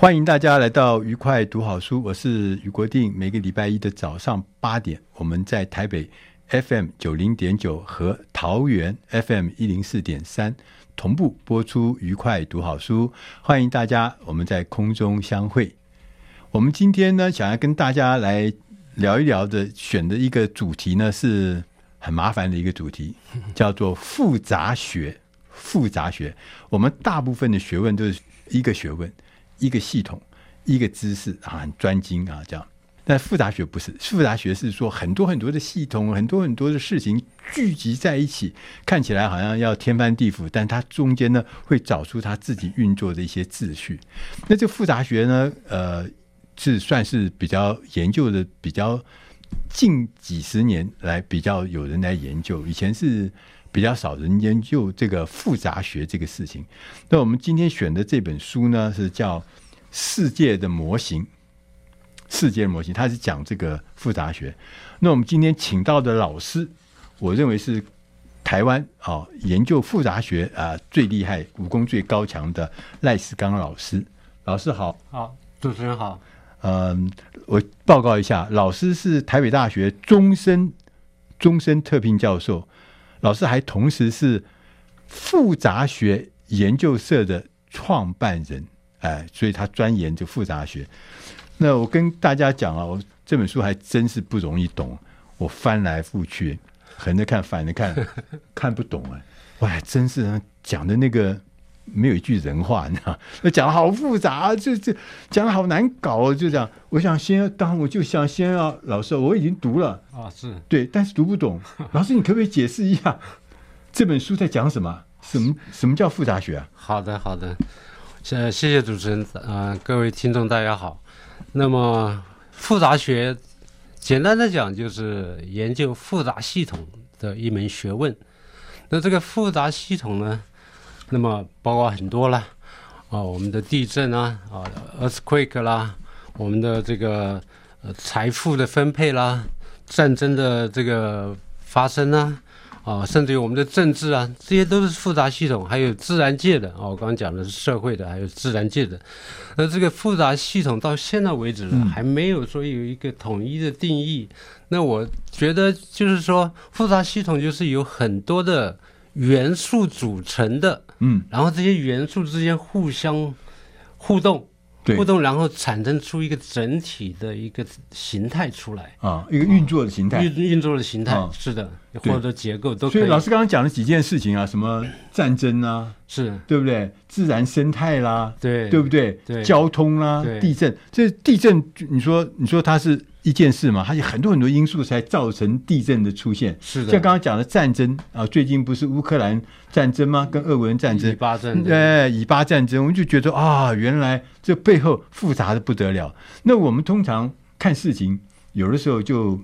欢迎大家来到愉快读好书，我是俞国定。每个礼拜一的早上八点，我们在台北 FM 九零点九和桃园 FM 一零四点三同步播出愉快读好书。欢迎大家，我们在空中相会。我们今天呢，想要跟大家来聊一聊的，选的一个主题呢，是很麻烦的一个主题，叫做复杂学。复杂学，我们大部分的学问都是一个学问。一个系统，一个知识啊，很专精啊，这样。但复杂学不是，复杂学是说很多很多的系统，很多很多的事情聚集在一起，看起来好像要天翻地覆，但它中间呢会找出它自己运作的一些秩序。那这复杂学呢，呃，是算是比较研究的，比较近几十年来比较有人来研究，以前是。比较少人研究这个复杂学这个事情。那我们今天选的这本书呢，是叫《世界的模型》。世界的模型，它是讲这个复杂学。那我们今天请到的老师，我认为是台湾啊、哦、研究复杂学啊、呃、最厉害、武功最高强的赖世刚老师。老师好，好，主持人好。嗯，我报告一下，老师是台北大学终身终身特聘教授。老师还同时是复杂学研究社的创办人，哎，所以他钻研这复杂学。那我跟大家讲啊，我这本书还真是不容易懂，我翻来覆去，横着看，反着看，看不懂哎，我还真是讲的那个。没有一句人话，你知道？那讲的好复杂啊，这这讲的好难搞，就这样。我想先当，我就想先要老师，我已经读了啊，是对，但是读不懂。老师，你可不可以解释一下这本书在讲什么？什么什么叫复杂学啊？好的，好的，谢谢谢主持人啊、呃，各位听众大家好。那么复杂学，简单的讲就是研究复杂系统的一门学问。那这个复杂系统呢？那么包括很多了，啊，我们的地震啊，啊，earthquake 啦，我们的这个呃财富的分配啦，战争的这个发生啊，啊，甚至于我们的政治啊，这些都是复杂系统。还有自然界的，啊，我刚刚讲的是社会的，还有自然界的。那这个复杂系统到现在为止呢，还没有说有一个统一的定义。那我觉得就是说，复杂系统就是有很多的。元素组成的，嗯，然后这些元素之间互相互动，对，互动，然后产生出一个整体的一个形态出来。啊，一个运作的形态，运运作的形态，啊、是的，或者结构都可以。所以老师刚刚讲了几件事情啊，什么战争啊，是对不对？自然生态啦，对，对不对？对，交通啦，地震，这地震，你说，你说它是。一件事嘛，它有很多很多因素才造成地震的出现。是的，像刚刚讲的战争啊，最近不是乌克兰战争吗？跟俄国人战争，以巴战争，对，以巴战争，我们就觉得啊，原来这背后复杂的不得了。那我们通常看事情，有的时候就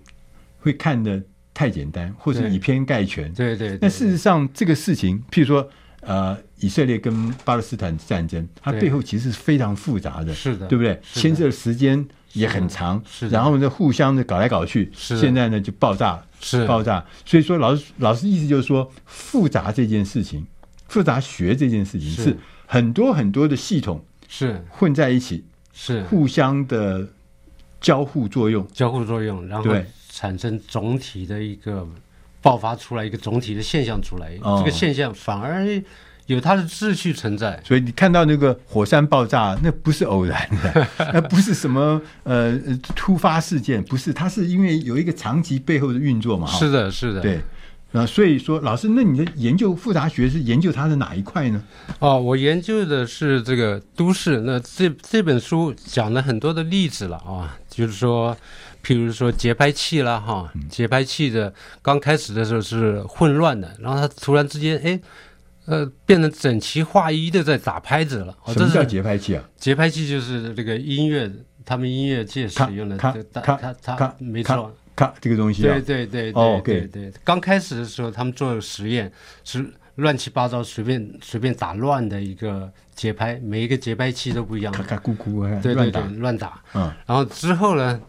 会看得太简单，或者以偏概全。对对，对，对。那事实上，这个事情，譬如说，呃，以色列跟巴勒斯坦战争，它背后其实是非常复杂的，是的，对不对？牵涉的时间。也很长，是然后呢，互相的搞来搞去，现在呢就爆炸，是爆炸。所以说，老师老师意思就是说，复杂这件事情，复杂学这件事情是很多很多的系统是混在一起，是互相的交互作用，交互作用，然后产生总体的一个爆发出来一个总体的现象出来，哦、这个现象反而有它的秩序存在。所以你看到那个火山爆炸，那不是偶然的，那不是什么呃突发事件，不是，它是因为有一个长期背后的运作嘛。是的，是的，对。那，所以说，老师，那你的研究复杂学是研究它的哪一块呢？哦，我研究的是这个都市。那这这本书讲了很多的例子了啊，就是说，譬如说节拍器啦，哈，节拍器的刚开始的时候是混乱的，然后它突然之间，哎，呃，变得整齐划一的在打拍子了。什么叫节拍器啊？节拍器就是这个音乐，他们音乐界使用的。咔咔咔咔，没错。看这个东西、啊，对对对对对对。刚开始的时候，他们做实验是乱七八糟，随便随便打乱的一个节拍，每一个节拍器都不一样，咔咔咕咕，对对对，乱打。嗯。然后之后呢，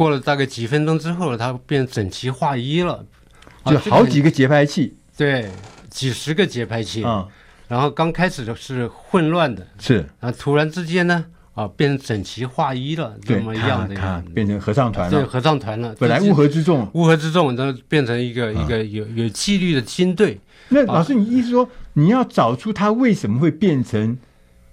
过了大概几分钟之后，它变整齐划一了，就好几个节拍器，对，几十个节拍器。嗯。然后刚开始的是混乱的，是。然后突然之间呢？啊，变成整齐划一了，这么样的样子，变成合唱团了。对，合唱团了。本来乌合之众，乌合之众然后变成一个、嗯、一个有有纪律的军队。那老师，你意思说、啊、你要找出它为什么会变成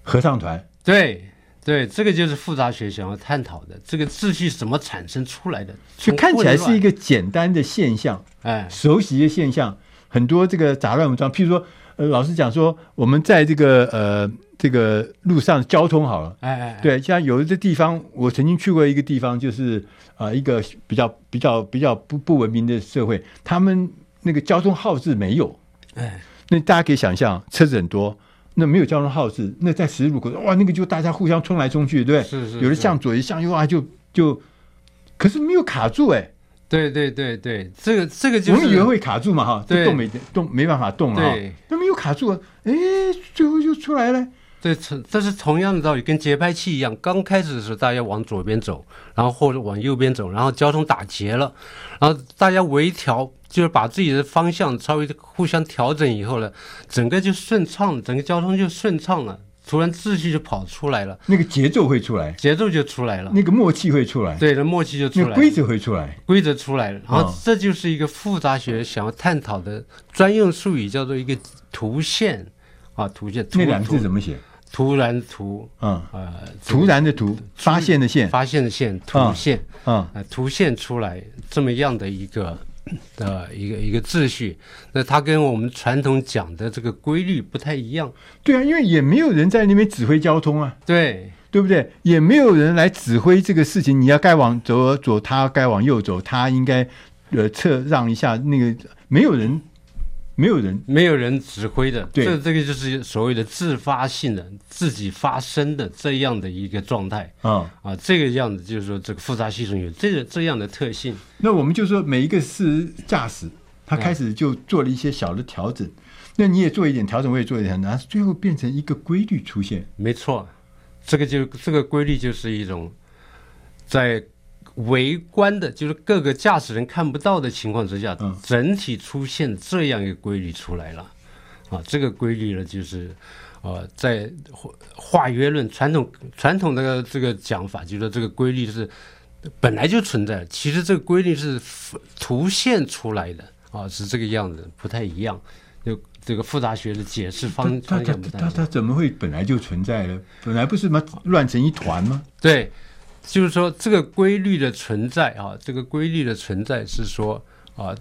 合唱团？对对，这个就是复杂学想要探讨的，这个秩序怎么产生出来的？就看起来是一个简单的现象，哎，熟悉的现象，很多这个杂乱无章。譬如说，呃，老师讲说，我们在这个呃。这个路上交通好了，哎哎，对，像有的地方，我曾经去过一个地方，就是啊、呃，一个比较比较比较不不文明的社会，他们那个交通号志没有，哎，那大家可以想象，车子很多，那没有交通号志，那在十字路口，哇，那个就大家互相冲来冲去，对不对？是是，有的向左，有的向右啊，就就，可是没有卡住哎，对对对对，这个这个就是我们以为会卡住嘛哈，这动没动没办法动了，对，那没有卡住，哎，最后就出来了。这这是同样的道理，跟节拍器一样。刚开始的时候，大家往左边走，然后或者往右边走，然后交通打结了，然后大家微调，就是把自己的方向稍微互相调整以后呢，整个就顺畅，整个交通就顺畅了。突然秩序就跑出来了，那个节奏会出来，节奏就出来了，那个默契会出来，对，那默契就出来了，规则会出来，规则出来了。然后这就是一个复杂学想要探讨的专用术语，叫做一个图线啊，图线。那两个字怎么写？突然图，嗯，呃，突然的图，发现的现，发现的现，图现，嗯，啊，图现出来这么样的一个，呃，一个一个秩序，那它跟我们传统讲的这个规律不太一样。对啊，因为也没有人在那边指挥交通啊，对，对不对？也没有人来指挥这个事情，你要该往左走，他该往右走，他应该呃侧让一下，那个没有人。没有人，没有人指挥的，对，这这个就是所谓的自发性的、自己发生的这样的一个状态。啊、嗯、啊，这个样子就是说，这个复杂系统有这个这样的特性。那我们就说，每一个是驾驶，他开始就做了一些小的调整，嗯、那你也做一点调整，我也做一点调整，然后最后变成一个规律出现。没错，这个就这个规律就是一种在。围观的，就是各个驾驶人看不到的情况之下，嗯，整体出现这样一个规律出来了，啊，这个规律呢，就是，呃，在化约论传统传统的这个讲法，就是说这个规律是本来就存在，其实这个规律是图现出来的，啊，是这个样子，不太一样，就这个复杂学的解释方方向不太一样。它它怎么会本来就存在呢？本来不是吗？乱成一团吗？对。就是说，这个规律的存在啊，这个规律的存在是说啊，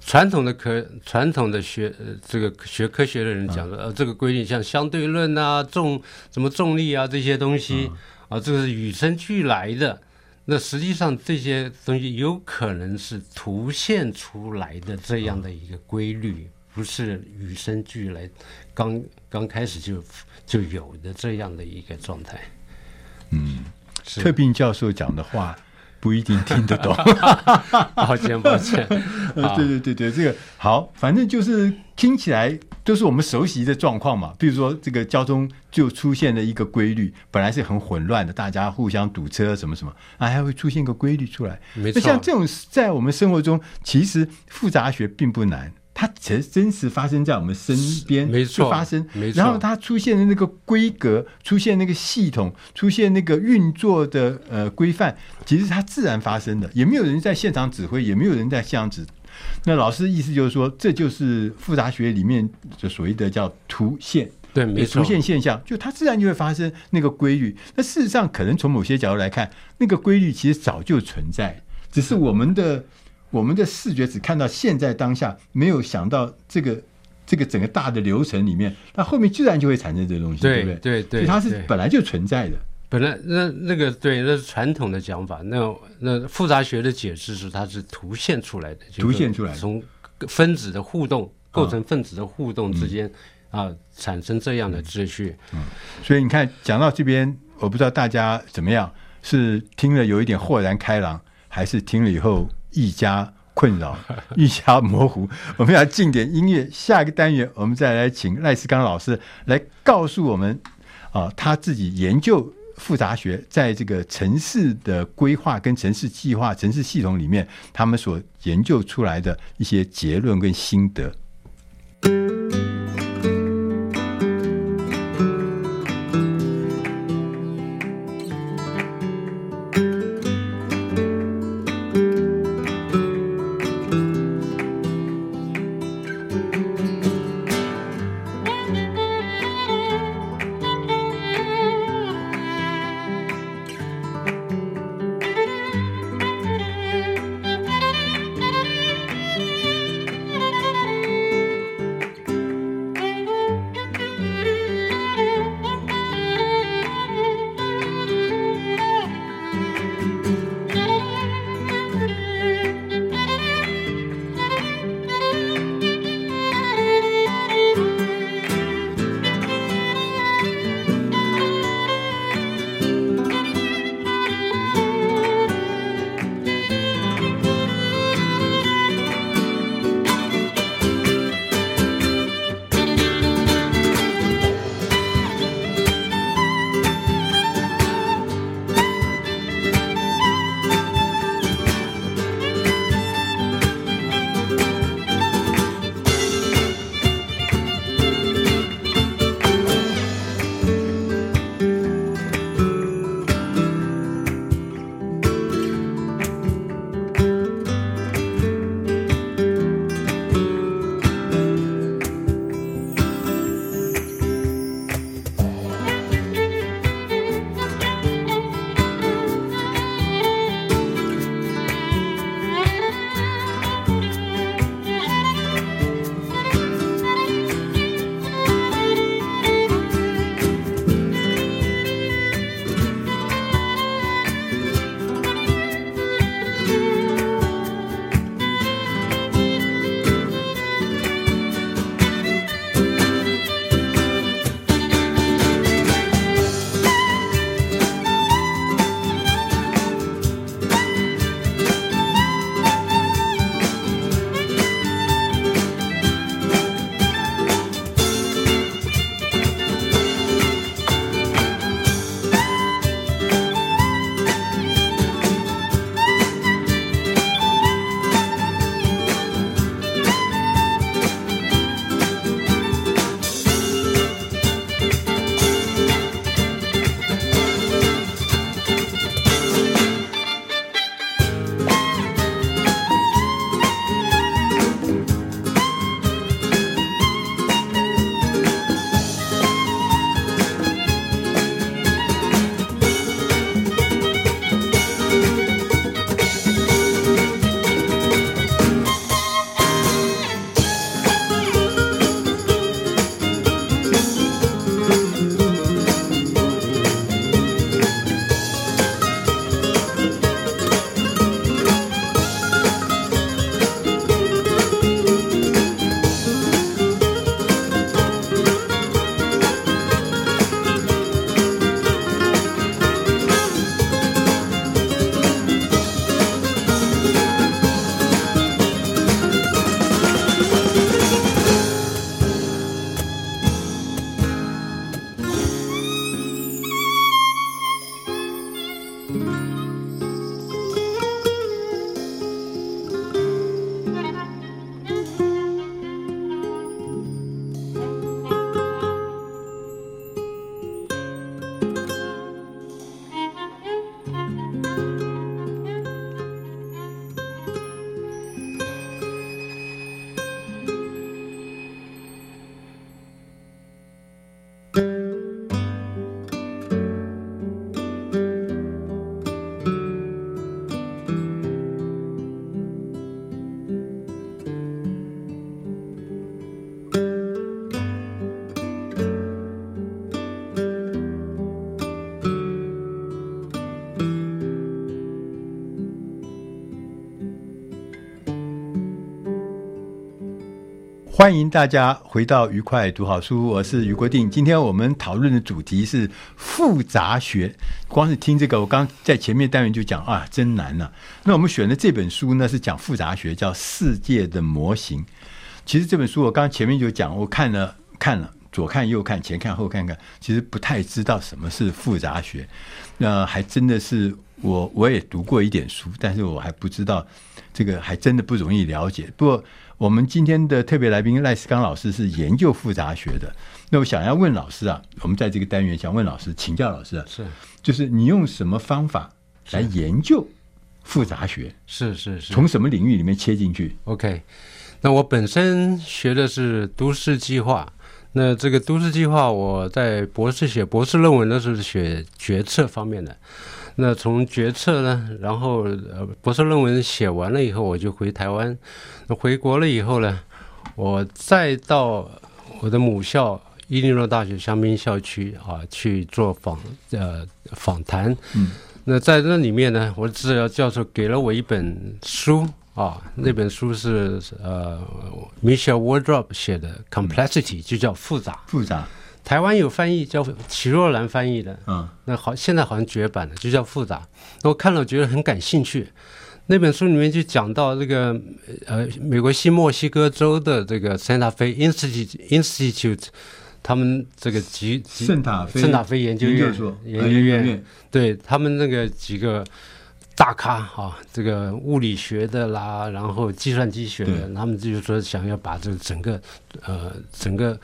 传统的科传统的学呃这个学科学的人讲的，呃，这个规律像相对论啊、重什么重力啊这些东西啊，这个是与生俱来的。那实际上这些东西有可能是凸现出来的这样的一个规律，不是与生俱来，刚刚开始就就有的这样的一个状态。嗯。特聘教授讲的话不一定听得懂，抱 歉抱歉。对对对对，这个好，反正就是听起来都是我们熟悉的状况嘛。比如说，这个交通就出现了一个规律，本来是很混乱的，大家互相堵车什么什么，啊，还会出现一个规律出来。没错。那像这种在我们生活中，其实复杂学并不难。它其实真实发生在我们身边，没错，发生，没错。然后它出现的那个规格，出现那个系统，出现那个运作的呃规范，其实它自然发生的，也没有人在现场指挥，也没有人在现场指那老师意思就是说，这就是复杂学里面就所谓的叫图现。对，没错，出现现象，就它自然就会发生那个规律。那事实上，可能从某些角度来看，那个规律其实早就存在，只是我们的我们的视觉只看到现在当下，没有想到这个这个整个大的流程里面，那后面自然就会产生这个东西，对，对不对？对对，所以它是本来就存在的。本来那那个对，那是传统的讲法。那那复杂学的解释是，它是图现出来的，图现出来的，从分子的互动构成分子的互动之间。嗯啊，产生这样的秩序，嗯，所以你看，讲到这边，我不知道大家怎么样，是听了有一点豁然开朗，还是听了以后愈加困扰、愈加模糊？我们要进点音乐，下一个单元我们再来请赖世刚老师来告诉我们，啊，他自己研究复杂学，在这个城市的规划跟城市计划、城市系统里面，他们所研究出来的一些结论跟心得。欢迎大家回到愉快读好书，我是于国定。今天我们讨论的主题是复杂学。光是听这个，我刚在前面单元就讲啊，真难呐、那我们选的这本书呢，是讲复杂学，叫《世界的模型》。其实这本书我刚前面就讲，我看了看了，左看右看，前看后看看，其实不太知道什么是复杂学。那还真的是我我也读过一点书，但是我还不知道这个，还真的不容易了解。不过。我们今天的特别来宾赖世刚老师是研究复杂学的。那我想要问老师啊，我们在这个单元想问老师，请教老师啊，是，就是你用什么方法来研究复杂学？是是是，从什么领域里面切进去？OK，那我本身学的是都市计划。那这个都市计划，我在博士写博士论文的时候是写决策方面的。那从决策呢，然后呃，博士论文写完了以后，我就回台湾。那回国了以后呢，我再到我的母校伊利诺大学香槟校区啊去做访呃访谈。嗯。那在那里面呢，我的治疗教授给了我一本书啊，那本书是呃 Michelle Wardrop 写的《Complexity》，就叫复杂。复杂。台湾有翻译叫齐若兰翻译的，嗯，那好，现在好像绝版了，就叫复杂。我看了，我觉得很感兴趣。那本书里面就讲到这个，呃，美国新墨西哥州的这个 Santa Fe Institute Institute，他们这个几几圣塔菲圣塔菲研究院研究院，对他们那个几个大咖啊，这个物理学的啦，然后计算机学的，他们就是说想要把这个整个，呃，整个。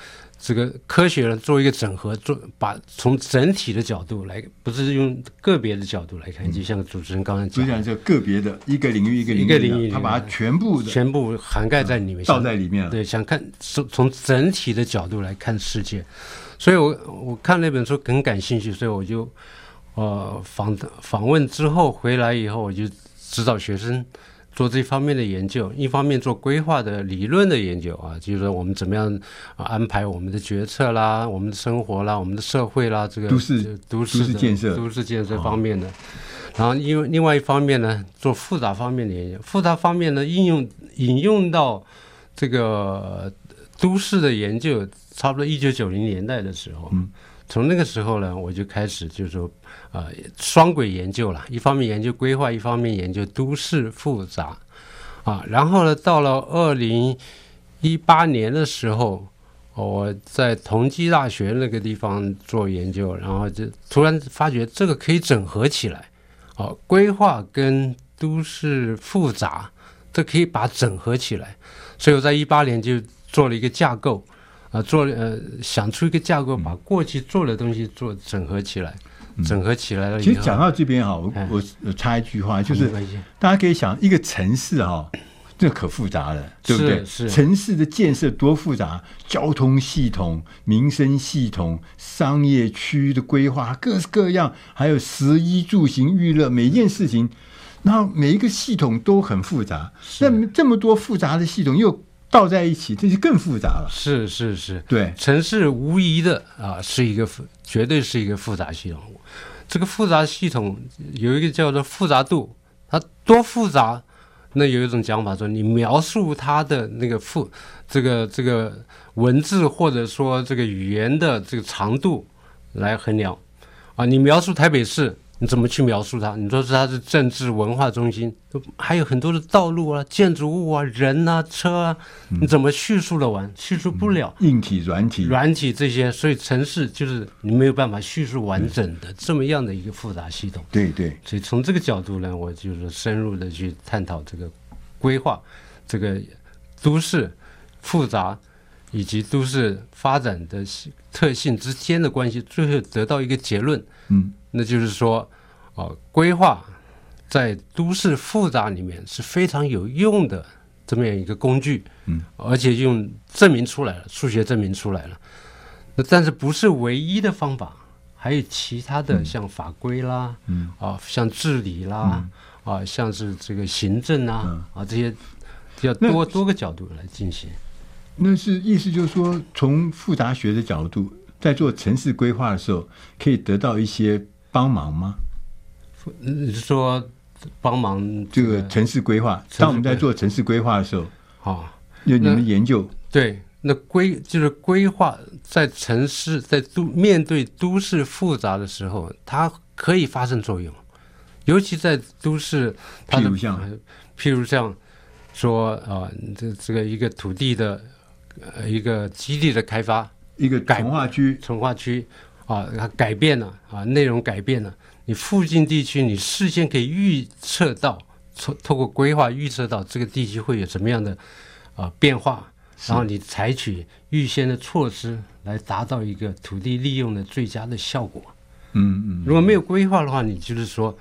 这个科学呢，做一个整合，做把从整体的角度来，不是用个别的角度来看，就像主持人刚才讲，就像这个别的一个领域一个领域，一个领域，他把它全部全部涵盖在里面，倒在里面了。对，想看从从整体的角度来看世界，所以我我看那本书很感兴趣，所以我就呃访访问之后回来以后，我就指导学生。做这方面的研究，一方面做规划的理论的研究啊，就是说我们怎么样安排我们的决策啦，我们的生活啦，我们的社会啦，这个都市都市建设、都市建设方面的。然后因为另外一方面呢，做复杂方面的研究，复杂方面呢应用引用到这个都市的研究，差不多一九九零年代的时候。嗯从那个时候呢，我就开始就是说，呃，双轨研究了，一方面研究规划，一方面研究都市复杂，啊，然后呢，到了二零一八年的时候，我在同济大学那个地方做研究，然后就突然发觉这个可以整合起来，哦，规划跟都市复杂，这可以把整合起来，所以我在一八年就做了一个架构。啊，做呃想出一个架构，把过去做的东西做整合起来，嗯、整合起来了。其实讲到这边哈，我我我插一句话，就是大家可以想，一个城市哈，这可复杂了，对不对？是。城市的建设多复杂，交通系统、民生系统、商业区的规划，各式各样，还有食衣住行娱乐，每一件事情，然后每一个系统都很复杂。那这么多复杂的系统又。倒在一起，这就更复杂了。是是是，对，城市无疑的啊，是一个绝对是一个复杂系统。这个复杂系统有一个叫做复杂度，它多复杂？那有一种讲法说，你描述它的那个复这个这个文字或者说这个语言的这个长度来衡量啊。你描述台北市。你怎么去描述它？你说是它是政治文化中心，还有很多的道路啊、建筑物啊、人啊、车啊，你怎么叙述的完？叙述不了。硬体、软体、软体这些，所以城市就是你没有办法叙述完整的这么样的一个复杂系统。对对。所以从这个角度呢，我就是深入的去探讨这个规划、这个都市复杂以及都市发展的特性之间的关系，最后得到一个结论。嗯。那就是说，哦，规划在都市复杂里面是非常有用的这么样一个工具，嗯，而且用证明出来了，数学证明出来了。那但是不是唯一的方法，还有其他的像法规啦，嗯，啊，像治理啦，嗯、啊，像是这个行政啊，嗯、啊这些要多多个角度来进行。那是意思就是说，从复杂学的角度，在做城市规划的时候，可以得到一些。帮忙吗？你是说帮忙这个城市规划？当我们在做城市规划的时候，啊，就你们研究对，那规就是规划在城市在都面对都市复杂的时候，它可以发生作用，尤其在都市，譬如像，譬如像说啊，这这个一个土地的呃一个基地的开发，一个重划区，重化区啊，它改变了啊，内容改变了，你附近地区你事先可以预测到，透透过规划预测到这个地区会有什么样的啊变化。然后你采取预先的措施来达到一个土地利用的最佳的效果。嗯嗯，如果没有规划的话，你就是说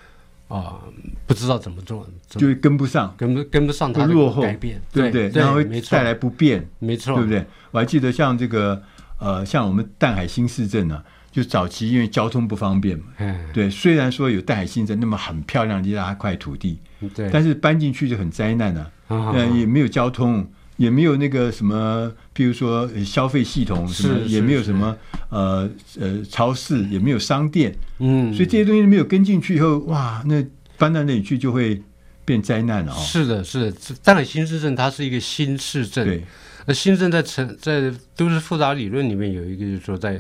啊、呃，不知道怎么做，就会跟不上，跟不跟不上它的改变，对不对？对，然后会带来不便，没错，对不对？我还记得像这个呃，像我们淡海新市镇呢、啊，就早期因为交通不方便嘛，嗯，对，虽然说有淡海新镇那么很漂亮的一大块土地，对，但是搬进去就很灾难呢、啊，嗯、呃，也没有交通。也没有那个什么，比如说消费系统什么，也没有什么呃呃超市，也没有商店，嗯，所以这些东西没有跟进去以后，哇，那搬到那里去就会变灾难了哦。是的，是的，当然新市镇它是一个新市镇，对，那新镇在城在都市复杂理论里面有一个，就是说在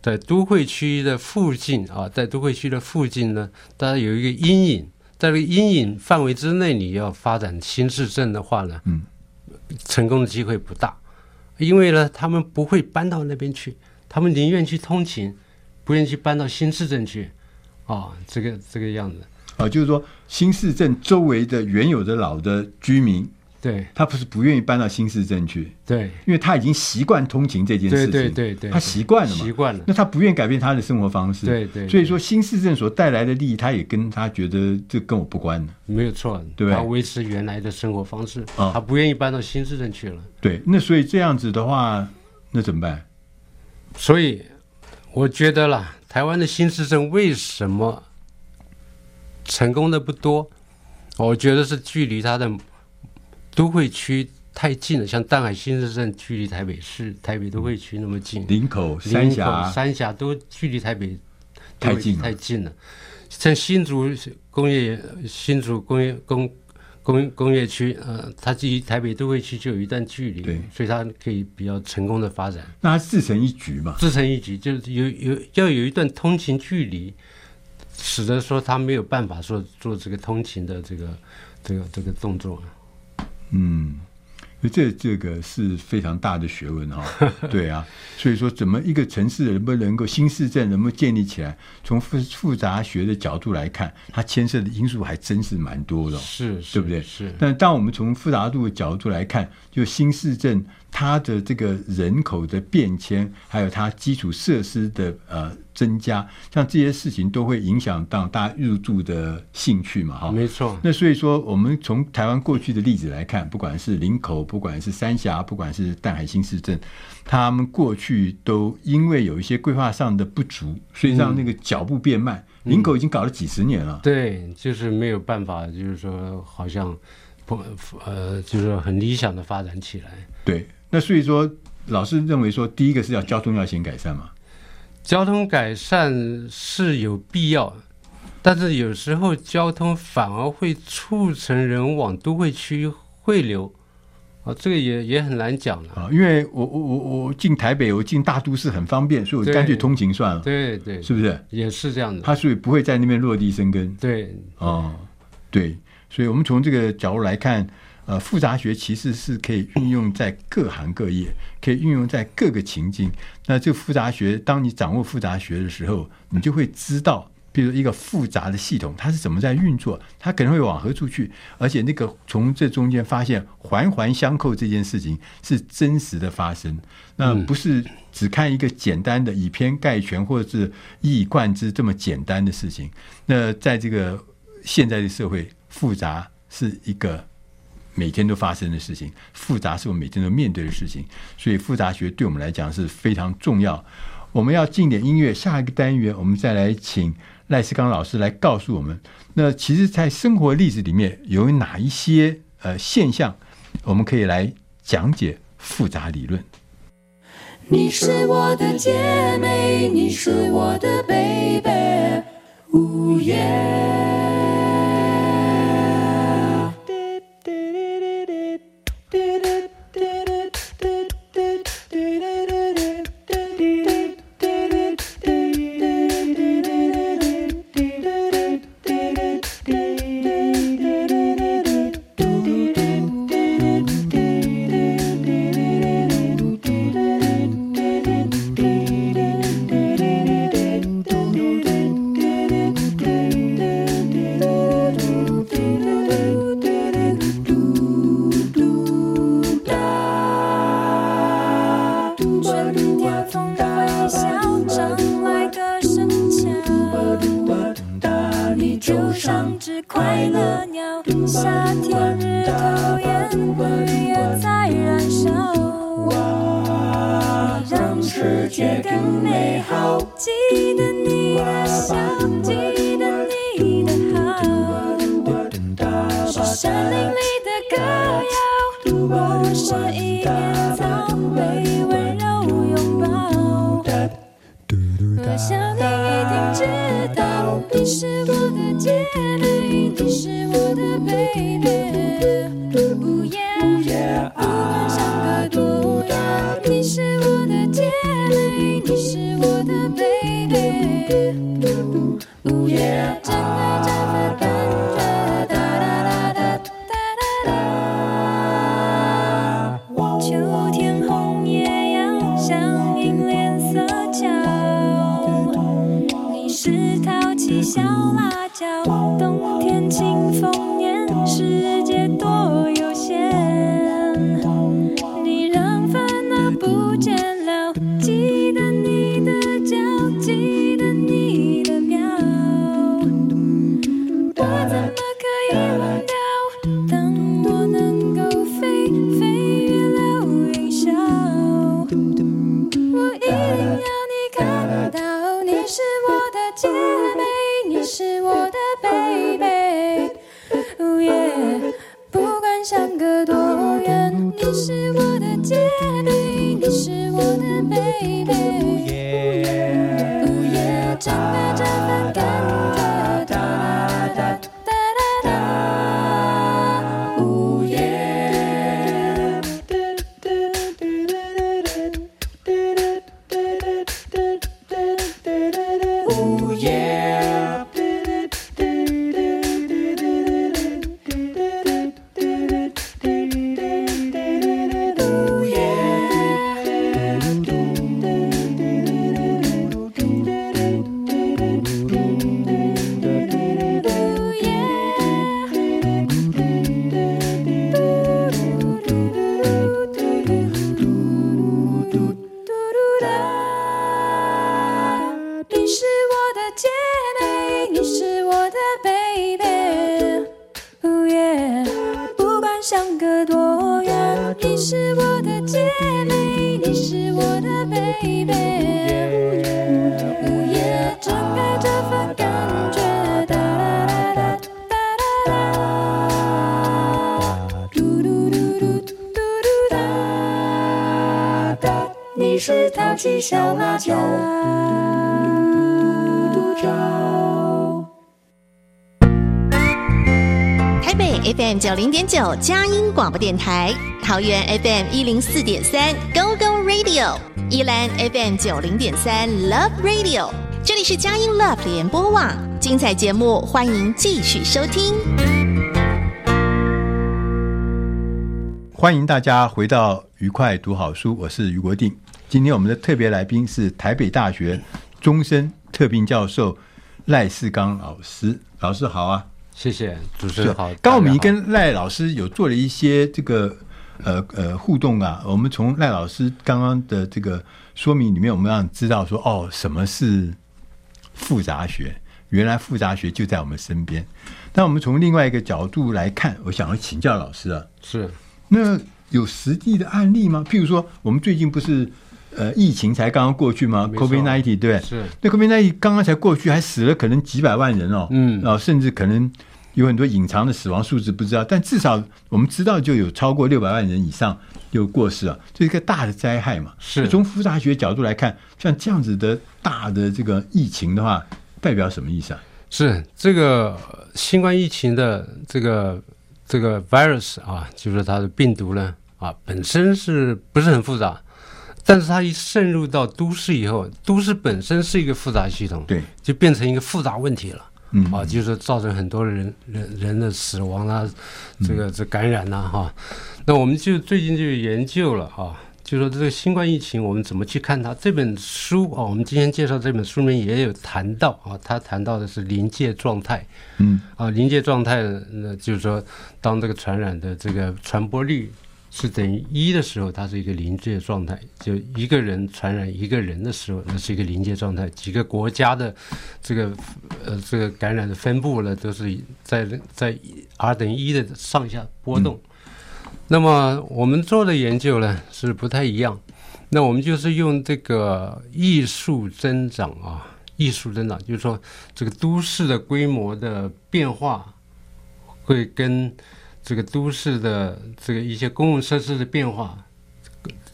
在都会区的附近啊，在都会区的附近呢，大家有一个阴影，在这个阴影范围之内，你要发展新市镇的话呢，嗯。成功的机会不大，因为呢，他们不会搬到那边去，他们宁愿去通勤，不愿意去搬到新市镇去，啊、哦，这个这个样子，啊，就是说新市镇周围的原有的老的居民。对，他不是不愿意搬到新市镇去，对，因为他已经习惯通勤这件事情，对对对对，他习惯了嘛，习惯了，那他不愿意改变他的生活方式，对对，所以说新市镇所带来的利益，他也跟他觉得这跟我不关了，没有错，对，他维持原来的生活方式，他不愿意搬到新市镇去了，对，那所以这样子的话，那怎么办？所以我觉得啦，台湾的新市镇为什么成功的不多？我觉得是距离他的。都会区太近了，像淡海新市镇距离台北市、台北都会区那么近，林口、三峡、三峡都距离台北太近太近了。像新竹工业、新竹工业工工工业区，呃，它距离台北都会区就有一段距离，对，所以它可以比较成功的发展。那它自成一局嘛？自成一局，就是有有要有一段通勤距离，使得说它没有办法说做这个通勤的这个这个这个动作。嗯，这这个是非常大的学问哈、哦。对啊，所以说怎么一个城市能不能够新市镇能不能建立起来，从复复杂学的角度来看，它牵涉的因素还真是蛮多的、哦，是，是，对不对？是。但当我们从复杂度的角度来看，就新市镇它的这个人口的变迁，还有它基础设施的呃。增加，像这些事情都会影响到大家入住的兴趣嘛，哈，没错。那所以说，我们从台湾过去的例子来看，不管是林口，不管是三峡，不管是淡海新市镇，他们过去都因为有一些规划上的不足，所以让那个脚步变慢。嗯、林口已经搞了几十年了，对，就是没有办法，就是说好像不呃，就是很理想的发展起来。对，那所以说，老师认为说，第一个是要交通要先改善嘛。交通改善是有必要，但是有时候交通反而会促成人往都会区汇流，啊，这个也也很难讲了啊。因为我我我我进台北，我进大都市很方便，所以我干脆通勤算了。对对，是不是？也是这样的。他所以不会在那边落地生根。对，哦，对，所以我们从这个角度来看。呃，复杂学其实是可以运用在各行各业，可以运用在各个情境。那这个复杂学，当你掌握复杂学的时候，你就会知道，比如一个复杂的系统，它是怎么在运作，它可能会往何处去，而且那个从这中间发现环环相扣这件事情是真实的发生。那不是只看一个简单的以偏概全，或者是一以贯之这么简单的事情。那在这个现在的社会，复杂是一个。每天都发生的事情，复杂是我们每天都面对的事情，所以复杂学对我们来讲是非常重要。我们要进点音乐，下一个单元我们再来请赖世刚老师来告诉我们，那其实，在生活例子里面有哪一些呃现象，我们可以来讲解复杂理论。你是我的姐妹，你是我的 baby，呜耶。被温柔拥抱。我想你一定知道你是我的姐妹你是我的 baby 小辣椒。台北 FM 九零点九佳音广播电台，桃园 FM 一零四点三 Go Go Radio，宜兰 FM 九零点三 Love Radio，这里是佳音 Love 联播网，精彩节目欢迎继续收听。欢迎大家回到愉快读好书，我是余国定。今天我们的特别来宾是台北大学终身特聘教授赖世刚老师，老师好啊，谢谢主持人好。刚我们跟赖老师有做了一些这个呃呃互动啊，我们从赖老师刚刚的这个说明里面，我们让知道说哦，什么是复杂学？原来复杂学就在我们身边。那我们从另外一个角度来看，我想要请教老师啊，是那有实际的案例吗？譬如说，我们最近不是。呃，疫情才刚刚过去吗？COVID-19 对，是。那 COVID-19 刚刚才过去，还死了可能几百万人哦，嗯，然后甚至可能有很多隐藏的死亡数字不知道，但至少我们知道就有超过六百万人以上有过世啊，这是一个大的灾害嘛。是。从复杂学角度来看，像这样子的大的这个疫情的话，代表什么意思啊？是这个新冠疫情的这个这个 virus 啊，就是它的病毒呢啊，本身是不是很复杂？但是它一渗入到都市以后，都市本身是一个复杂系统，对，就变成一个复杂问题了，嗯。啊，就是造成很多人人人的死亡啊，这个这感染呐、啊、哈、嗯，那我们就最近就研究了啊，就说这个新冠疫情我们怎么去看它？这本书啊，我们今天介绍这本书里面也有谈到啊，他谈到的是临界状态，嗯。啊，临界状态，那就是说当这个传染的这个传播率。是等于一的时候，它是一个临界状态，就一个人传染一个人的时候，那是一个临界状态。几个国家的这个呃这个感染的分布呢，都是在在 R 等于一的上下波动。嗯、那么我们做的研究呢是不太一样，那我们就是用这个艺术增长啊，艺术增长，就是说这个都市的规模的变化会跟。这个都市的这个一些公共设施的变化，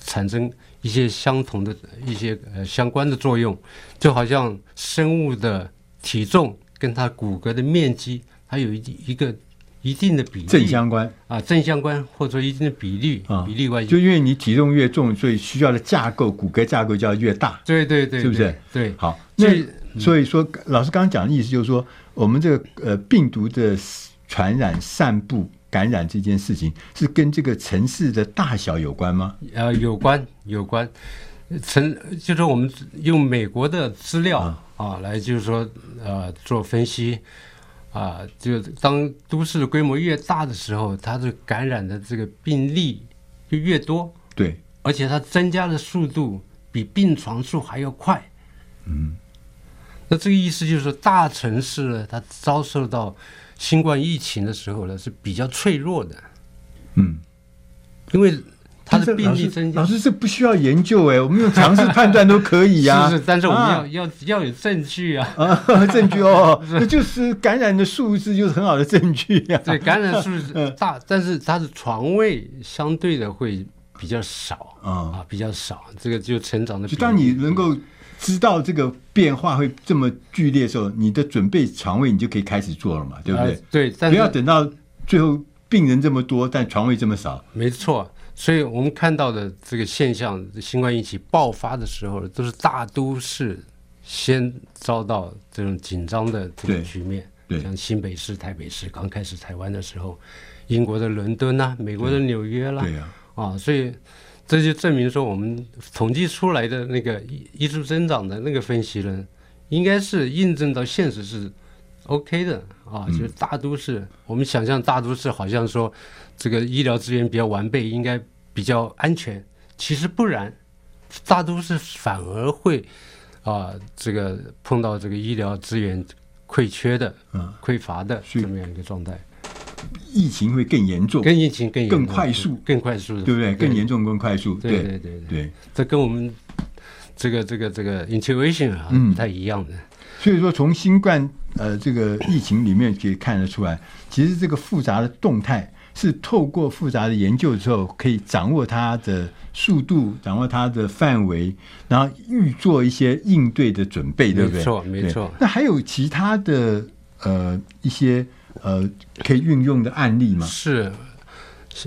产生一些相同的一些呃相关的作用，就好像生物的体重跟它骨骼的面积，它有一一个一定的比例正相关啊，正相关或者说一定的比例啊，比例关系。就因为你体重越重，所以需要的架构骨骼架构就要越大。对对对，是不是？对。好，那所以说，老师刚刚讲的意思就是说，我们这个呃病毒的传染散布。感染这件事情是跟这个城市的大小有关吗？呃，有关，有关。城就是我们用美国的资料啊，啊来就是说呃做分析啊，就当都市的规模越大的时候，它的感染的这个病例就越多。对，而且它增加的速度比病床数还要快。嗯，那这个意思就是说，大城市呢，它遭受到。新冠疫情的时候呢，是比较脆弱的，嗯，因为它的病例增加。老师，这不需要研究哎，我们用常识判断都可以呀。是是，但是我们要要要有证据啊，证据哦，那就是感染的数字就是很好的证据呀。对，感染数字大，但是它的床位相对的会比较少啊，比较少，这个就成长的。就当你能够。知道这个变化会这么剧烈的时候，你的准备床位你就可以开始做了嘛，对不对？呃、对，不要等到最后病人这么多，但床位这么少。没错，所以我们看到的这个现象，新冠疫情爆发的时候，都是大都市先遭到这种紧张的这个局面。对，像新北市、台北市刚开始台湾的时候，英国的伦敦啊，美国的纽约啦，对呀，啊，啊，所以。这就证明说，我们统计出来的那个艺术增长的那个分析呢，应该是印证到现实是 OK 的啊。就是大都市，我们想象大都市好像说这个医疗资源比较完备，应该比较安全。其实不然，大都市反而会啊，这个碰到这个医疗资源匮缺的、匮乏的这么样一个状态。疫情会更严重，跟疫情更更快速，更快速，对不对？更严重，更快速，对对对对。这跟我们这个这个这个 intuition 啊不太一样的。所以说，从新冠呃这个疫情里面可以看得出来，其实这个复杂的动态是透过复杂的研究之后，可以掌握它的速度，掌握它的范围，然后预做一些应对的准备，对不对？没错，没错。那还有其他的呃一些。呃，可以运用的案例吗？是，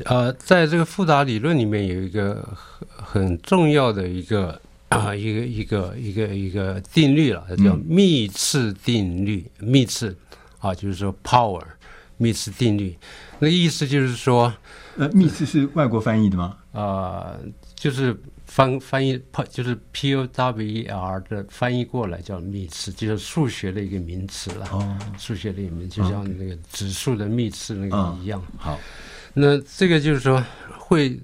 呃，在这个复杂理论里面有一个很很重要的一个啊 一个一个一个一个定律了，叫幂次定律。幂次啊，就是说 power 幂次定律，那意思就是说，呃，幂次是外国翻译的吗？呃，就是。翻翻译就是 P O W E R 的翻译过来叫幂次，就是数学的一个名词了。哦，数学的一个名词，就像那个指数的幂次那个一样。好，那这个就是说会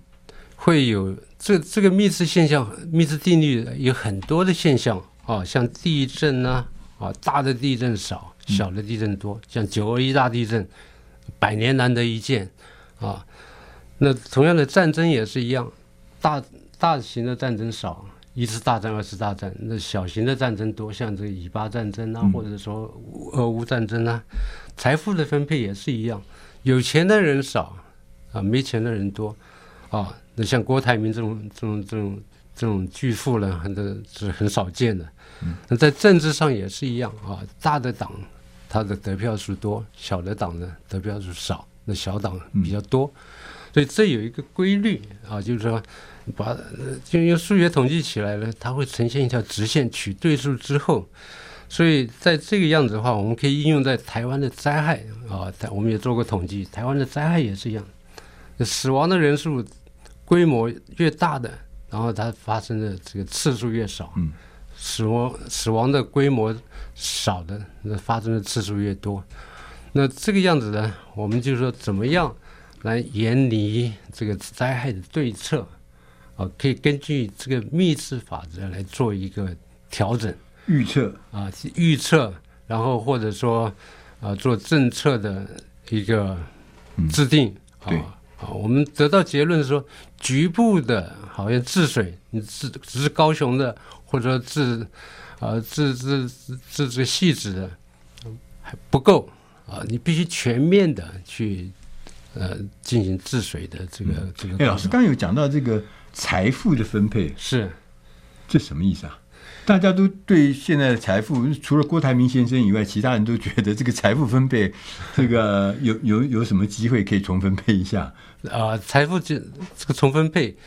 会有这这个幂次现象，幂次定律有很多的现象啊，像地震呢啊，大的地震少，小的地震多，像九二一大地震，百年难得一见啊。那同样的战争也是一样，大。大型的战争少，一次大战、二次大战，那小型的战争多，像这个以巴战争啊，或者说俄乌战争啊，财富的分配也是一样，有钱的人少啊，没钱的人多啊。那像郭台铭这种这种这种这种巨富呢，很多是很少见的。那在政治上也是一样啊，大的党他的得票数多，小的党呢得票数少，那小党比较多，所以这有一个规律啊，就是说。把就用数学统计起来呢，它会呈现一条直线，取对数之后，所以在这个样子的话，我们可以应用在台湾的灾害啊，台我们也做过统计，台湾的灾害也是一样，死亡的人数规模越大的，然后它发生的这个次数越少，嗯，死亡死亡的规模少的，那发生的次数越多，那这个样子呢，我们就说怎么样来研拟这个灾害的对策，啊，可以根据这个密制法则来做一个调整、预测啊，预测，然后或者说啊，做政策的一个制定。啊，我们得到结论说，局部的好像治水，你治只是高雄的，或者说治啊治治治治这个细致的还不够啊，你必须全面的去。呃，进行治水的这个、嗯、这个。哎，老师刚刚有讲到这个财富的分配，是这什么意思啊？大家都对现在的财富，除了郭台铭先生以外，其他人都觉得这个财富分配，这个有有有什么机会可以重分配一下？啊、呃，财富这这个重分配，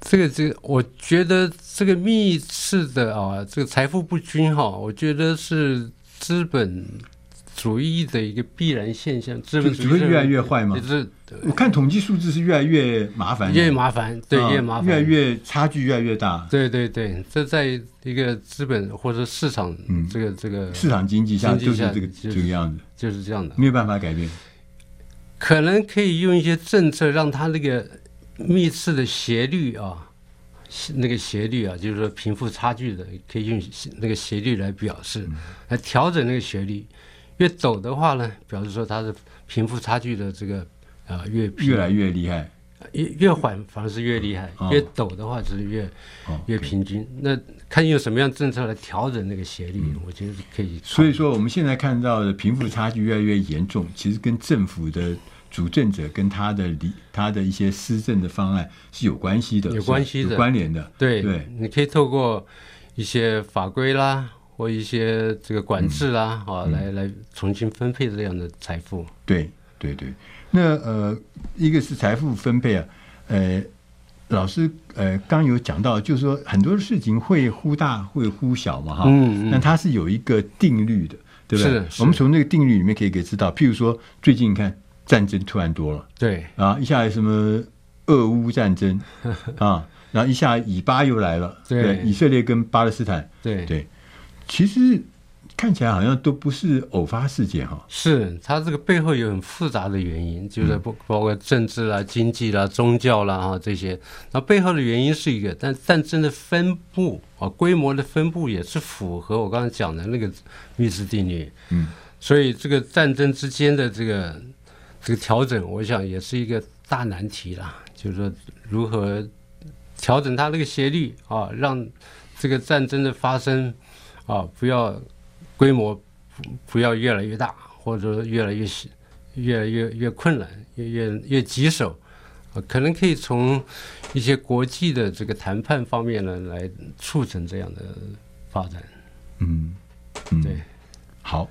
这个这个，我觉得这个密室的啊，这个财富不均哈，我觉得是资本。主义的一个必然现象，资本主义越来越坏嘛？就是我看统计数字是越来越麻烦，越麻烦，对，越麻烦，越来越差距越来越大。对对对，这在一个资本或者市场，嗯，这个这个市场经济下就是这个这个样子，就是这样的，没有办法改变。可能可以用一些政策，让它那个密次的斜率啊，那个斜率啊，就是说贫富差距的，可以用那个斜率来表示，来调整那个斜率。越陡的话呢，表示说它的贫富差距的这个啊、呃、越越来越厉害，越越缓反而是越厉害，哦、越陡的话就是越、哦、越平均。Okay. 那看用什么样政策来调整那个斜率，嗯、我觉得是可以。所以说我们现在看到的贫富差距越来越严重，其实跟政府的主政者跟他的理他的一些施政的方案是有关系的，有关系的，有关联的。对对，你可以透过一些法规啦。或一些这个管制啦，啊，嗯、来来重新分配这样的财富。对对对，那呃，一个是财富分配啊，呃，老师呃刚有讲到，就是说很多事情会忽大会忽小嘛，哈，嗯嗯，那它是有一个定律的，对不对？是。我们从那个定律里面可以给知道，譬如说最近你看战争突然多了，对。啊，一下什么俄乌战争 啊，然后一下以巴又来了，对，对，以色列跟巴勒斯坦，对。对。其实看起来好像都不是偶发事件哈，是它这个背后有很复杂的原因，就是不包括政治啦、经济啦、宗教啦啊这些，那背后的原因是一个，但战争的分布啊规模的分布也是符合我刚才讲的那个密次定律，嗯，所以这个战争之间的这个这个调整，我想也是一个大难题啦，就是说如何调整它这个斜率啊，让这个战争的发生。啊，不要规模不要越来越大，或者说越来越小，越来越越困难，越越越棘手。啊，可能可以从一些国际的这个谈判方面呢，来促成这样的发展。嗯，嗯对，好，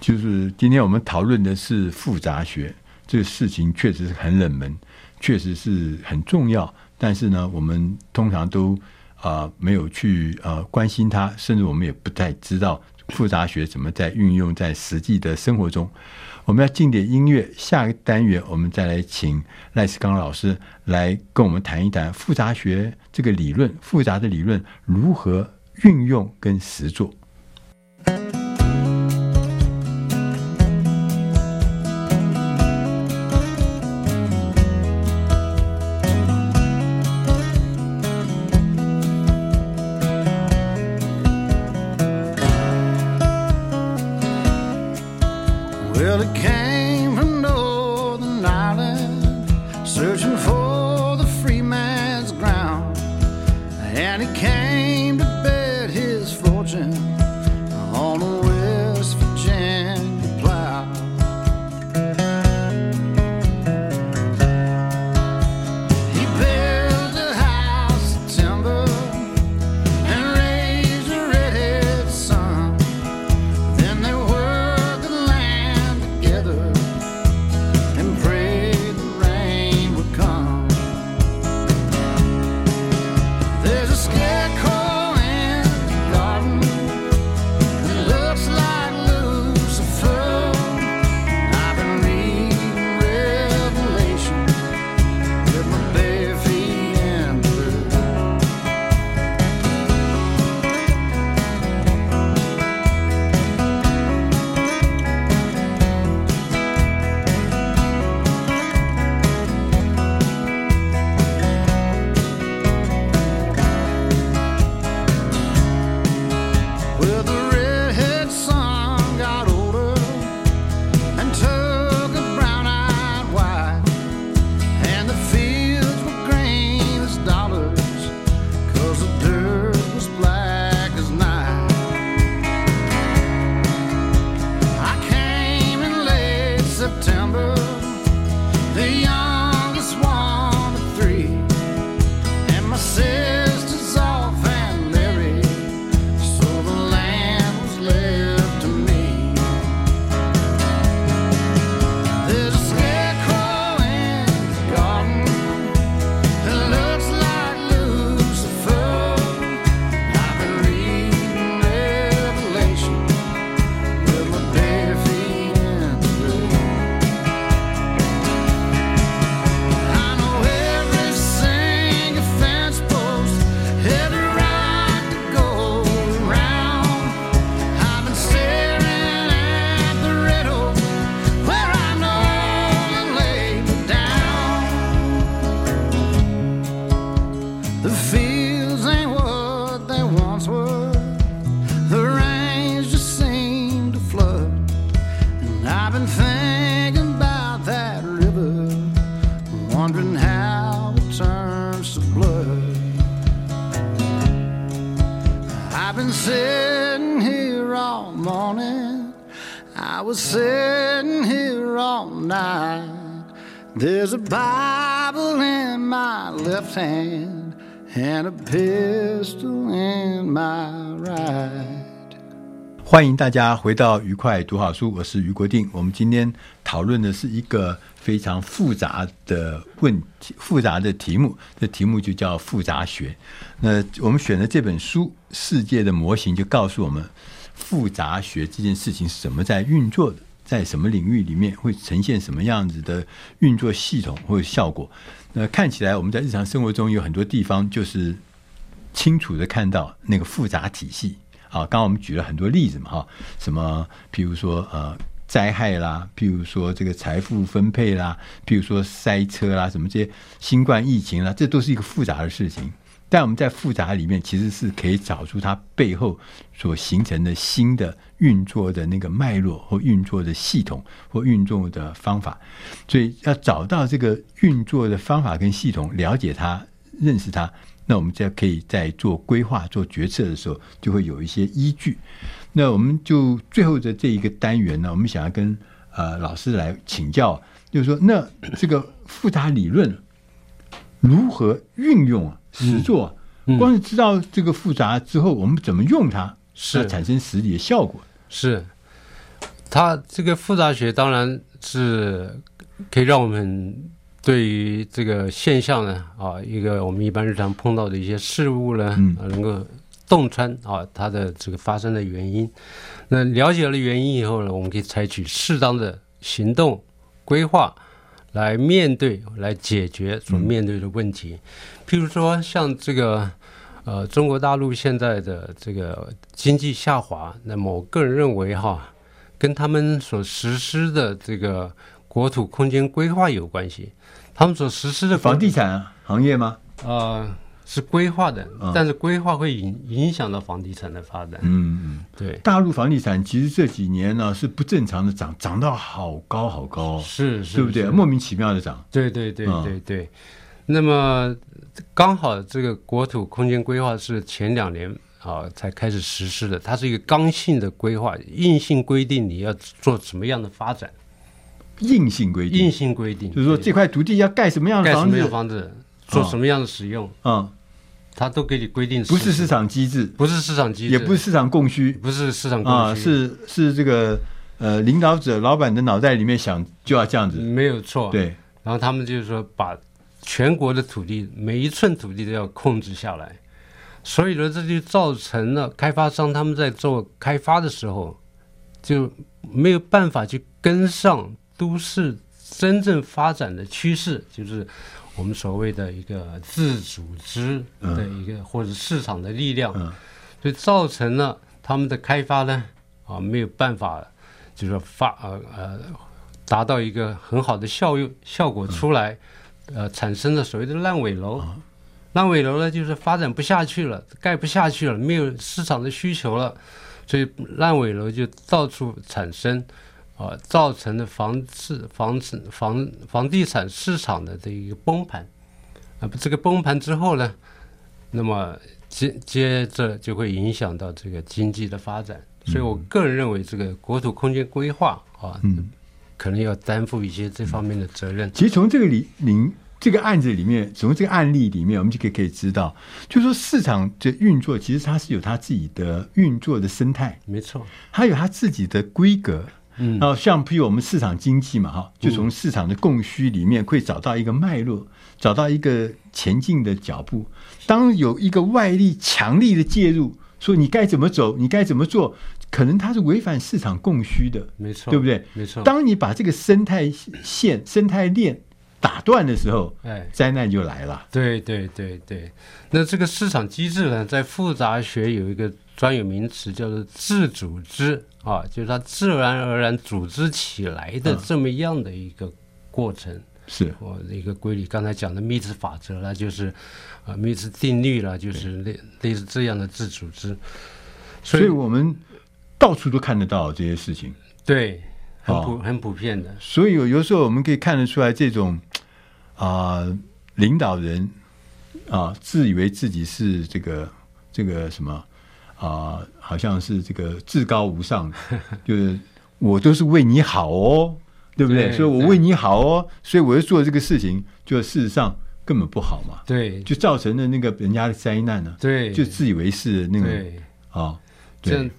就是今天我们讨论的是复杂学，这个事情确实是很冷门，确实是很重要，但是呢，我们通常都。啊、没有去呃关心它，甚至我们也不太知道复杂学怎么在运用在实际的生活中。我们要进点音乐，下个单元我们再来请赖世刚老师来跟我们谈一谈复杂学这个理论，复杂的理论如何运用跟实作。Been sitting here all morning. I was sitting here all night. There's a Bible in my left hand and a pistol in my right. 欢迎大家回到愉快读好书，我是余国定。我们今天讨论的是一个非常复杂的问题，复杂的题目。这题目就叫复杂学。那我们选的这本书《世界的模型》就告诉我们，复杂学这件事情是怎么在运作的，在什么领域里面会呈现什么样子的运作系统或者效果。那看起来我们在日常生活中有很多地方就是清楚的看到那个复杂体系。啊，刚刚我们举了很多例子嘛，哈，什么，譬如说呃灾害啦，譬如说这个财富分配啦，譬如说塞车啦，什么这些新冠疫情啦，这都是一个复杂的事情。但我们在复杂里面，其实是可以找出它背后所形成的新的运作的那个脉络或运作的系统或运作的方法。所以要找到这个运作的方法跟系统，了解它，认识它。那我们就可以在做规划、做决策的时候，就会有一些依据。那我们就最后的这一个单元呢，我们想要跟呃老师来请教，就是说，那这个复杂理论如何运用啊？实作啊？嗯嗯、光是知道这个复杂之后，我们怎么用它，是产生实际的效果？是它这个复杂学，当然是可以让我们。对于这个现象呢，啊，一个我们一般日常碰到的一些事物呢，嗯、啊，能够洞穿啊它的这个发生的原因。那了解了原因以后呢，我们可以采取适当的行动规划来面对、来解决所面对的问题。嗯、譬如说，像这个呃中国大陆现在的这个经济下滑，那么我个人认为哈，跟他们所实施的这个国土空间规划有关系。他们所实施的房地产行业吗？呃，是规划的，嗯、但是规划会影影响到房地产的发展。嗯嗯，对。大陆房地产其实这几年呢是不正常的涨，涨到好高好高，是是，对不对？莫名其妙的涨。对对对对对。嗯、那么刚好这个国土空间规划是前两年啊才开始实施的，它是一个刚性的规划，硬性规定你要做什么样的发展。硬性规定，硬性规定，就是说这块土地要盖什么样的房子，盖什么样的房子，做什么样的使用，嗯，他都给你规定。不是市场机制，不是市场机制，也不是市场供需，不是市场供需，啊，是是这个呃领导者老板的脑袋里面想就要这样子，没有错，对。然后他们就是说，把全国的土地每一寸土地都要控制下来，所以呢，这就造成了开发商他们在做开发的时候就没有办法去跟上。都市真正发展的趋势，就是我们所谓的一个自组织的一个、嗯、或者市场的力量，嗯、所以造成了他们的开发呢啊没有办法，就是说发呃呃达到一个很好的效用效果出来，嗯、呃产生了所谓的烂尾楼，嗯、烂尾楼呢就是发展不下去了，盖不下去了，没有市场的需求了，所以烂尾楼就到处产生。啊，造成的房市、房市、房房地产市场的这一个崩盘，啊，这个崩盘之后呢，那么接接着就会影响到这个经济的发展，所以我个人认为，这个国土空间规划啊，嗯，可能要担负一些这方面的责任。其实从这个里您这个案子里面，从这个案例里面，我们就可以可以知道，就是说市场的运作其实它是有它自己的运作的生态，没错，它有它自己的规格。嗯，然后像譬如我们市场经济嘛，哈，就从市场的供需里面会找到一个脉络，找到一个前进的脚步。当有一个外力强力的介入，说你该怎么走，你该怎么做，可能它是违反市场供需的，没错，对不对？没错。当你把这个生态线、生态链打断的时候，哎，灾难就来了。对对对对。那这个市场机制呢，在复杂学有一个专有名词叫做自组织。啊，就是它自然而然组织起来的这么样的一个过程，嗯、是我的一个规律。刚才讲的密次法则了，就是啊密次定律了，就是类类似这样的自组织。所以，我们到处都看得到这些事情，对，很普、哦、很普遍的。所以有有时候我们可以看得出来，这种啊、呃、领导人啊自以为自己是这个这个什么。啊、呃，好像是这个至高无上，就是我都是为你好哦，对不对？对所以我为你好哦，所以我要做这个事情，就事实上根本不好嘛。对，就造成了那个人家的灾难呢、啊。对，就自以为是的那个对啊，像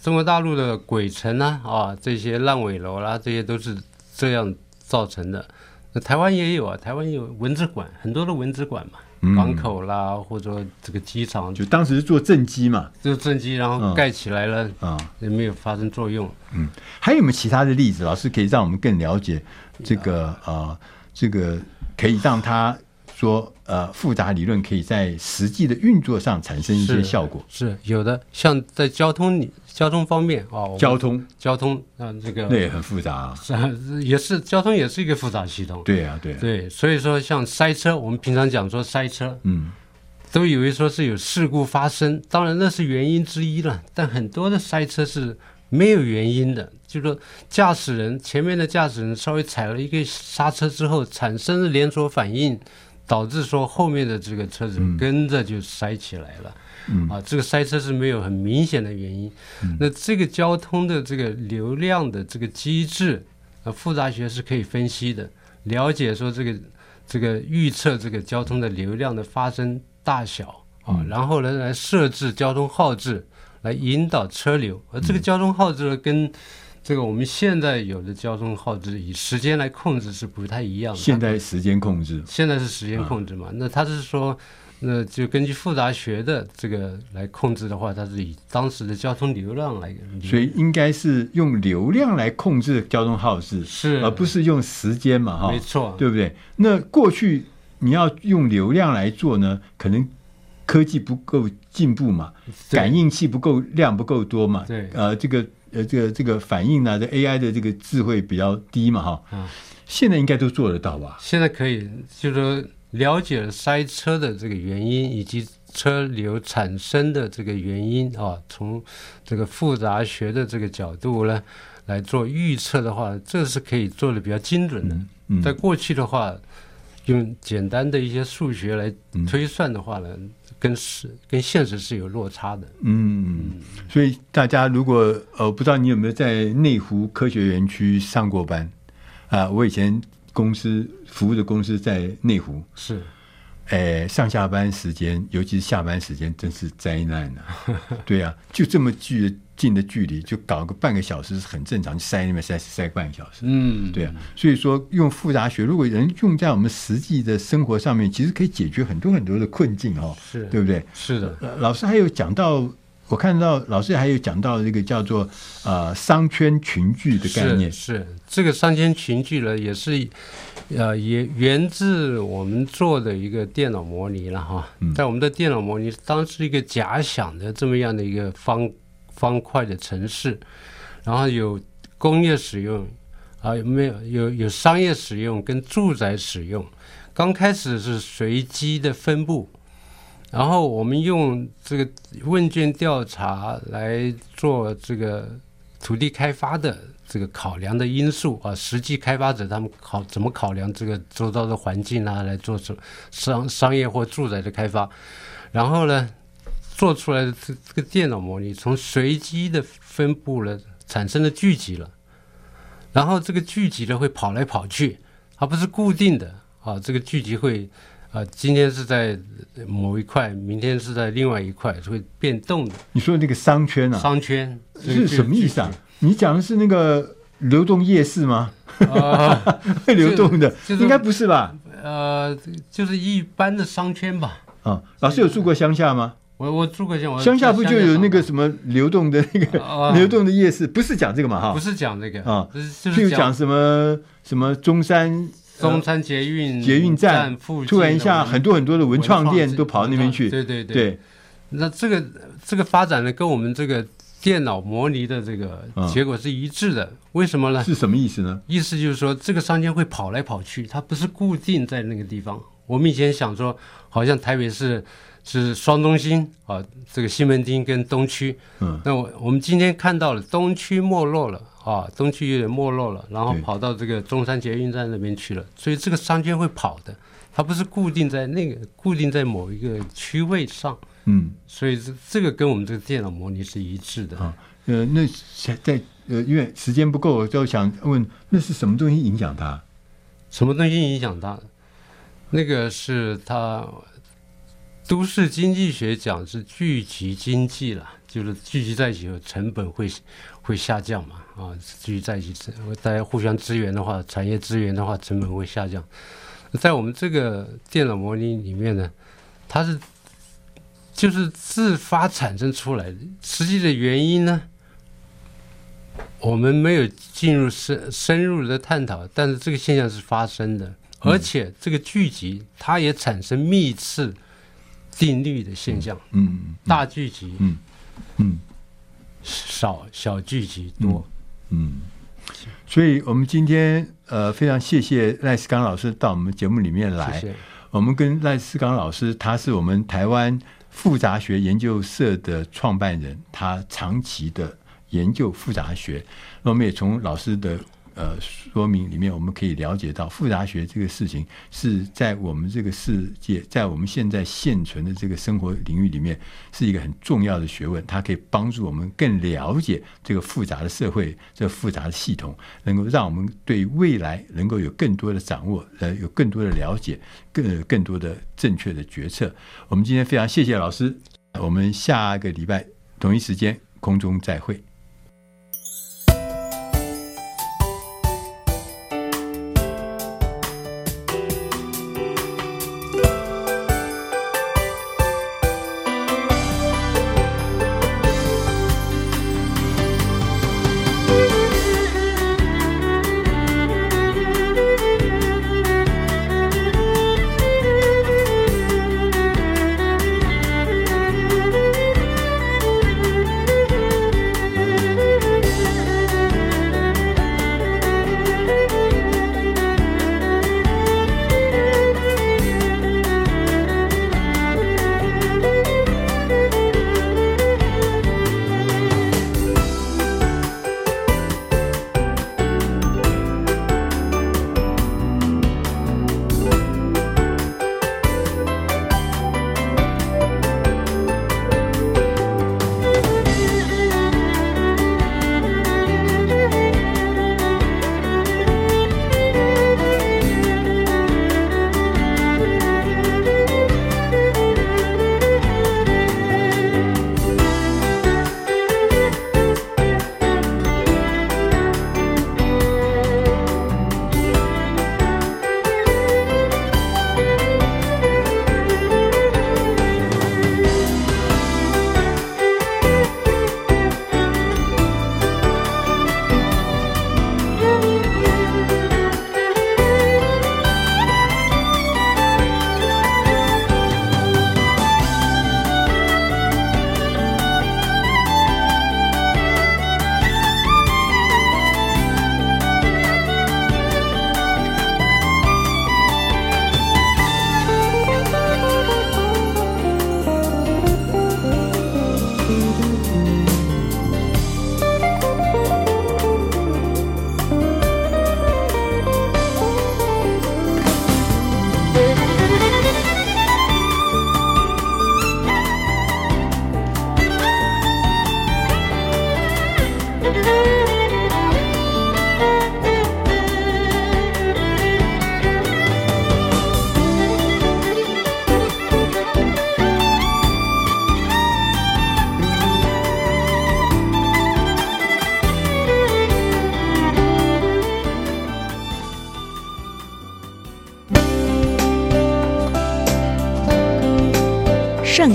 中国大陆的鬼城啊，啊，这些烂尾楼啦、啊，这些都是这样造成的。那台湾也有啊，台湾有蚊子馆，很多的蚊子馆嘛，嗯、港口啦，或者这个机场，就当时是做正机嘛，就正机，然后盖起来了啊，也没有发生作用。嗯，还有没有其他的例子？老师可以让我们更了解这个啊、呃，这个可以让他说呃，复杂理论可以在实际的运作上产生一些效果。是，是有的，像在交通里。交通方面啊，交通交通啊，这个那也很复杂啊，是也是交通也是一个复杂系统。对啊，对啊对，所以说像塞车，我们平常讲说塞车，嗯，都以为说是有事故发生，当然那是原因之一了，但很多的塞车是没有原因的，就是说驾驶人前面的驾驶人稍微踩了一个刹车之后，产生了连锁反应，导致说后面的这个车子跟着就塞起来了。啊，这个塞车是没有很明显的原因。嗯、那这个交通的这个流量的这个机制，啊，复杂学是可以分析的，了解说这个这个预测这个交通的流量的发生大小啊，嗯、然后呢来设置交通号志，来引导车流。而这个交通号志呢，跟这个我们现在有的交通号志以时间来控制是不太一样的。现在时间控制，现在是时间控制嘛？啊、那他是说。那就根据复杂学的这个来控制的话，它是以当时的交通流量来，所以应该是用流量来控制交通号志，是而不是用时间嘛？哈，没错，对不对？那过去你要用流量来做呢，可能科技不够进步嘛，感应器不够量不够多嘛，对，呃，这个呃这个这个反应呢，这 AI 的这个智慧比较低嘛，哈，嗯，现在应该都做得到吧？现在可以，就是说。了解了塞车的这个原因，以及车流产生的这个原因啊，从这个复杂学的这个角度呢来做预测的话，这是可以做的比较精准的。嗯嗯、在过去的话，用简单的一些数学来推算的话呢，嗯、跟实跟现实是有落差的。嗯，所以大家如果呃不知道你有没有在内湖科学园区上过班啊、呃？我以前。公司服务的公司在内湖，是，呃，上下班时间，尤其是下班时间，真是灾难啊！对啊，就这么距近的距离，就搞个半个小时是很正常，塞那边塞塞半个小时，嗯，对啊。所以说，用复杂学，如果人用在我们实际的生活上面，其实可以解决很多很多的困境哦，是对不对？是的。老师还有讲到。我看到老师还有讲到这个叫做呃商圈群聚的概念，是，是这个商圈群聚呢，也是呃也源自我们做的一个电脑模拟了哈，在我们的电脑模拟当时一个假想的这么样的一个方方块的城市，然后有工业使用啊，有没有有有商业使用跟住宅使用，刚开始是随机的分布。然后我们用这个问卷调查来做这个土地开发的这个考量的因素啊，实际开发者他们考怎么考量这个周遭的环境啊，来做商商业或住宅的开发，然后呢，做出来的这这个电脑模拟从随机的分布了产生了聚集了，然后这个聚集呢会跑来跑去，而不是固定的啊，这个聚集会。啊，今天是在某一块，明天是在另外一块，是会变动的。你说那个商圈啊？商圈是什么意思啊？你讲的是那个流动夜市吗？啊，会 流动的，应该不是吧？呃，就是一般的商圈吧。啊，老师有住过乡下吗？我我住过乡，乡下不就有那个什么流动的那个 流动的夜市？不是讲这个嘛？哈，不是讲这个啊，就是讲什么什么中山。中山捷运捷运站附近，突然一下，很多很多的文创店都跑到那边去。对对对，对。那这个这个发展呢，跟我们这个电脑模拟的这个结果是一致的。为什么呢？是什么意思呢？意思就是说，这个商圈会跑来跑去，它不是固定在那个地方。我们以前想说，好像台北市是双中心啊，这个西门町跟东区。嗯。那我我们今天看到了东区没落了。啊，东区有点没落了，然后跑到这个中山捷运站那边去了，所以这个商圈会跑的，它不是固定在那个固定在某一个区位上。嗯，所以这这个跟我们这个电脑模拟是一致的。啊，呃，那在呃，因为时间不够，我就想问，那是什么东西影响它？什么东西影响它？那个是它都市经济学讲是聚集经济了，就是聚集在一起后成本会会下降嘛。啊，聚集在一起，大家互相支援的话，产业资源的话，成本会下降。在我们这个电脑模拟里面呢，它是就是自发产生出来的，实际的原因呢，我们没有进入深深入的探讨，但是这个现象是发生的。而且这个聚集，它也产生密次定律的现象。嗯，大聚集，嗯嗯，少小聚集多。嗯，所以我们今天呃非常谢谢赖世刚老师到我们节目里面来。谢谢。我们跟赖世刚老师，他是我们台湾复杂学研究社的创办人，他长期的研究复杂学。那我们也从老师的。呃，说明里面我们可以了解到，复杂学这个事情是在我们这个世界，在我们现在现存的这个生活领域里面，是一个很重要的学问。它可以帮助我们更了解这个复杂的社会，这复杂的系统，能够让我们对未来能够有更多的掌握，呃，有更多的了解，更更多的正确的决策。我们今天非常谢谢老师，我们下个礼拜同一时间空中再会。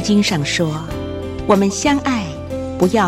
经上说：“我们相爱，不要。”